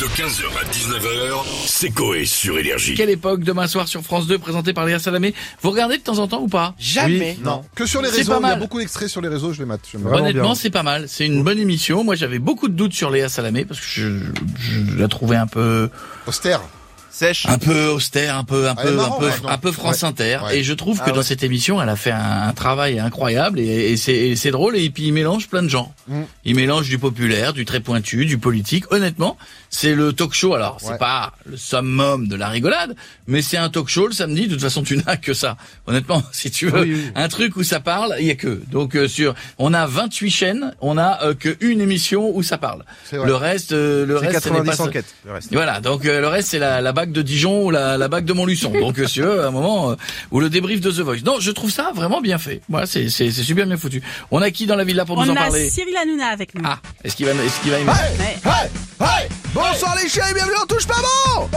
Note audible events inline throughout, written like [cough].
De 15h à 19h, c'est Coé sur Énergie. Quelle époque demain soir sur France 2 présenté par Léa Salamé. Vous regardez de temps en temps ou pas? Jamais. Non. Que sur les C'est réseaux, pas il y a mal. beaucoup d'extraits sur les réseaux, je les mate. Honnêtement, c'est pas mal. C'est une bonne émission. Moi, j'avais beaucoup de doutes sur Léa Salamé parce que je, je- je la trouvais un peu, Austère. Sèche. un peu austère, un peu, un peu, un peu, un peu France Ouais. Inter. Ouais. Et je trouve que Ah dans cette émission, elle a fait un, un travail incroyable et, et c'est drôle. Et puis il mélange plein de gens. Mm. Il mélange du populaire, du très pointu, du politique. Honnêtement, c'est le talk show. Alors, c'est pas le summum de la rigolade, mais c'est un talk show le samedi. De toute façon, tu [laughs] n'as que ça. Honnêtement, [laughs] si tu veux un truc où ça parle, il y a que. Donc euh, sur, on a 28 chaînes, on a euh, que une émission où ça parle. Le reste, euh, le reste, ce n'est 90 pas enquêtes. Le reste. Voilà, donc euh, le reste c'est la, la bague de Dijon ou la, la bague de Montluçon. Donc euh, si veux, à un moment euh, ou le débrief de The Voice. Non, je trouve ça vraiment bien fait. Voilà, c'est c'est c'est super bien foutu. On a qui dans la villa pour nous On en a parler? Cyril Hanouna avec nous. Ah, est-ce qu'il va est-ce qu'il va aimer Ouais. Hey, hey Bonsoir les chéris, bienvenue en touche pas bon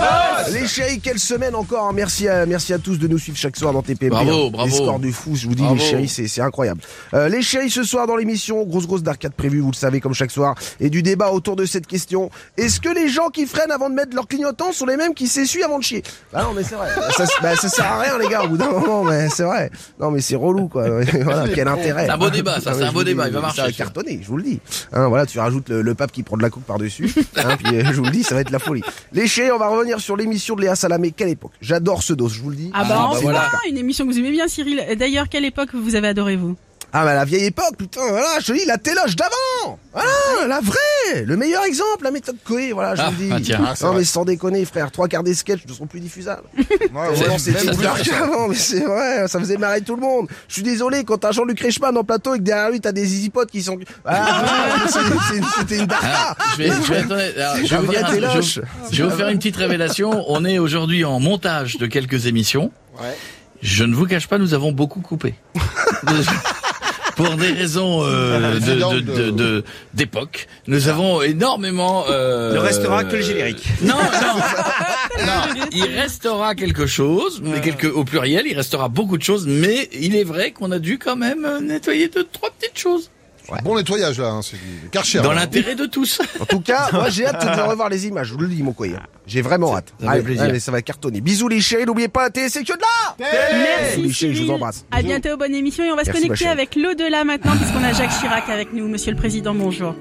Les chéris, quelle semaine encore hein. Merci à, merci à tous de nous suivre chaque soir dans TPMP Bravo, hein. bravo. Les scores de fou, je vous dis Bravo. les chéris, c'est c'est incroyable Euh, Les chéris ce soir dans l'émission, grosse grosse d'arcade prévue, vous le savez comme chaque soir Et du débat autour de cette question Est-ce que les gens qui freinent avant de mettre leur clignotant sont les mêmes qui s'essuient avant de chier? Ah non mais c'est vrai, [laughs] ça, bah, ça sert à rien les gars au bout d'un moment, mais c'est vrai Non mais c'est relou quoi, [laughs] [laughs] voilà, quel intérêt C'est un beau débat, ça, Ah, c'est un beau débat, il va Ça marcher, va ça. cartonner, je vous le dis. Hein, voilà, tu rajoutes le, le pape qui prend de la coupe par-dessus. Hein, puis euh, je vous le dis, ça va être la folie. Les chéris, on va revenir sur l'émission de Léa Salamé. Quelle époque? J'adore ce dos, je vous le dis. Ah bah, Ah, bah enfin, voilà. une émission que vous aimez bien Cyril. D'ailleurs, quelle époque vous avez adoré vous? Ah bah la vieille époque, putain, voilà, je te dis, la téloche d'avant Voilà, la vraie Le meilleur exemple, la méthode Coé, voilà, je Ah, vous le dis. ah, tiens. Ah, c'est non mais sans déconner, frère, trois quarts des sketchs ne seront plus diffusables. [laughs] C'était plus qu'avant, mais c'est vrai, ça faisait marrer tout le monde. Je suis désolé, quand t'as Jean-Luc Reichmann en plateau et que derrière lui t'as des easy potes qui sont... Ah, [laughs] c'est- c'est- c'était une darka Ah, je vais, je vais être honnête. Alors, je vais La vous dire vraie un truc. téloche. Je, je vais vous faire une petite révélation. On est aujourd'hui en montage de quelques émissions. Ouais. Je ne vous cache pas, nous avons beaucoup coupé. [laughs] Pour des raisons euh, de- de- de- de- d'époque, nous avons énormément. Euh, Ne restera que le générique. Non, non, non. Il restera quelque chose, mais quelque au pluriel, il restera beaucoup de choses, mais il est vrai qu'on a dû quand même euh, nettoyer deux, trois petites choses Bon nettoyage là, hein, c'est du Karcher. dans là. l'intérêt de tous. En tout cas, moi j'ai hâte de revoir les images, je vous le dis mon coyer. J'ai vraiment hâte. ça Allez, plaisir. allez, ça va cartonner. Bisous les chéris, n'oubliez pas la télé, c'est que de là Merci Michel, je Cyril. vous embrasse. À bientôt, bonne émission et on va se Merci, connecter avec l'au-delà maintenant puisqu'on a Jacques Chirac avec nous. Monsieur le Président, bonjour.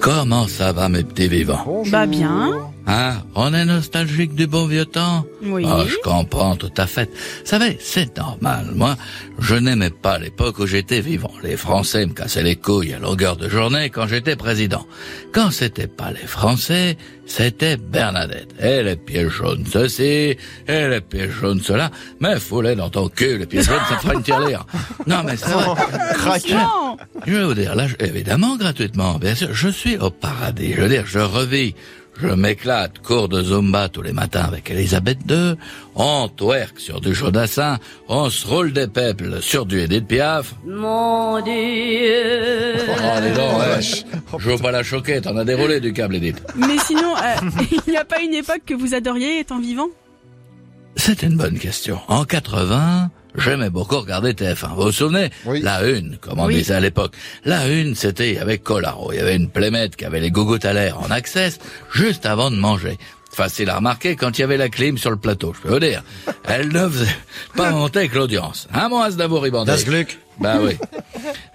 Comment ça va, mes petits vivants? Bonjour. Bah bien. Hein On est nostalgique du bon vieux temps Oui. Ah, je comprends tout à fait. Vous savez, c'est normal. Moi, je n'aimais pas l'époque où j'étais vivant. Les Français me cassaient les couilles à longueur de journée quand j'étais président. Quand c'était pas les Français, c'était Bernadette. Et les pieds jaunes ceci, et les pieds jaunes cela. Mais fouler dans ton cul, les pieds jaunes, ça te fera une tirelire. Non, mais c'est vrai. Non. Je vais vous dire, là, évidemment, gratuitement, bien sûr, je suis au paradis. Je veux dire, je revis, je m'éclate, cours de Zumba tous les matins avec Elisabeth II, on twerk sur du Chaudassin, on se roule des peuples sur du Edith Piaf. Mon Dieu. Oh, dis donc, ouais. Je veux pas la choquer, t'en as déroulé du câble, Edith. Mais sinon, euh, [laughs] il n'y a pas une époque que vous adoriez étant vivant? C'est une bonne question. En 80, j'aimais beaucoup regarder TF1. Vous vous souvenez? Oui. La une, comme on Oui. disait à l'époque. La une, c'était avec Colaro. Il y avait une plémette qui avait les gougouttes à l'air en access juste avant de manger. Facile à remarquer quand il y avait la clim sur le plateau, je peux vous dire. [laughs] Elle ne faisait pas monter avec l'audience. Un mot d'abord ribandé. Das Glück. Bah oui.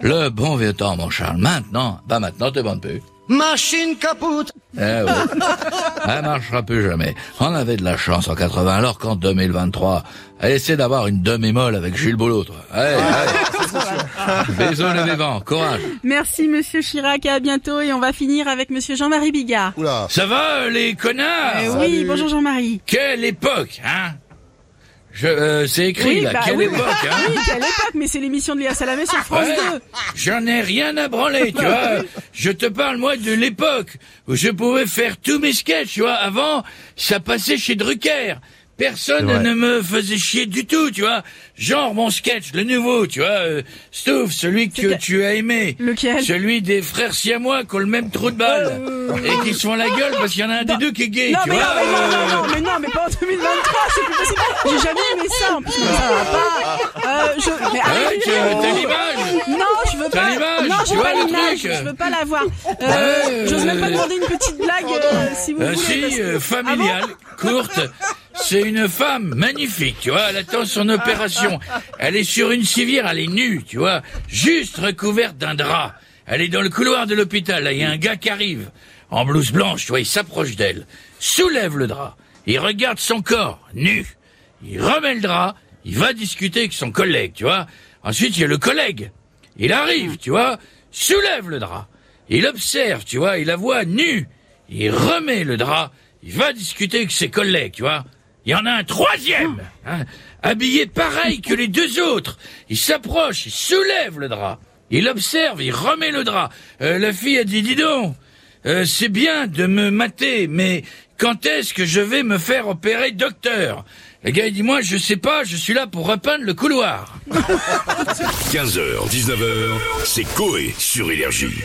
Le bon vieux temps, mon Charles. Maintenant, bah maintenant, t'es bonne plus. Machine kaputt. Eh oui. [laughs] Elle marchera plus jamais. On avait de la chance en 80, alors qu'en 2023, essaie d'avoir une demi-molle avec Gilles Boulot, toi. Allez, [laughs] allez. Bisous les vivants, courage. Merci Monsieur Chirac et à bientôt et on va finir avec Monsieur Jean-Marie Bigard. Oula. Ça va, les connards Eh oui, bonjour Jean-Marie. Quelle époque, hein? Euh, c'est écrit, là, bah quelle oui. époque, [laughs] hein Oui, quelle époque, mais c'est l'émission de Léa Salamé sur France Ouais. 2. J'en ai rien à branler, tu vois. [laughs] Je te parle, moi, de l'époque où je pouvais faire tous mes sketchs, tu vois. Avant, ça passait chez Drucker. Personne ne me faisait chier du tout, tu vois. Genre mon sketch, le nouveau, tu vois, euh, Stouff, celui que tu as aimé. Lequel Celui des frères siamois qui ont le même trou de balle. Et qui se font la gueule parce qu'il y en a un des deux qui est gay, Non tu mais, non, vois. mais non, euh, non, non, mais non, mais pas en 2023, c'est plus possible. J'ai jamais aimé ça, en plus, mais ça va pas. Euh, je, mais Ah ouais, arrête. t'as l'image Non, je veux T'as pas. l'image, non, tu j'ai vois pas le l'image. truc Je veux pas l'avoir. Euh, Ouais, J'ose même pas euh, demander une petite blague, euh, si vous Euh, voulez. si, euh, familiale, courte. C'est une femme magnifique, tu vois. Elle attend son opération. Elle est sur une civière, elle est nue, tu vois, juste recouverte d'un drap. Elle est dans le couloir de l'hôpital. Là, il y a un gars qui arrive en blouse blanche, tu vois. Il s'approche d'elle, soulève le drap, il regarde son corps nu, il remet le drap, il va discuter avec son collègue, tu vois. Ensuite, il y a le collègue. Il arrive, tu vois, soulève le drap. Il observe, tu vois, il la voit nue. Il remet le drap. Il va discuter avec ses collègues, tu vois. Il y en a un troisième, hein, habillé pareil que les deux autres. Il s'approche, il soulève le drap. Il observe, il remet le drap. Euh, la fille a dit, dis donc, euh, c'est bien de me mater, mais quand est-ce que je vais me faire opérer docteur? Le gars, il dit, moi, je sais pas, je suis là pour repeindre le couloir. [laughs] 15h, 19h, c'est Coé sur Énergie.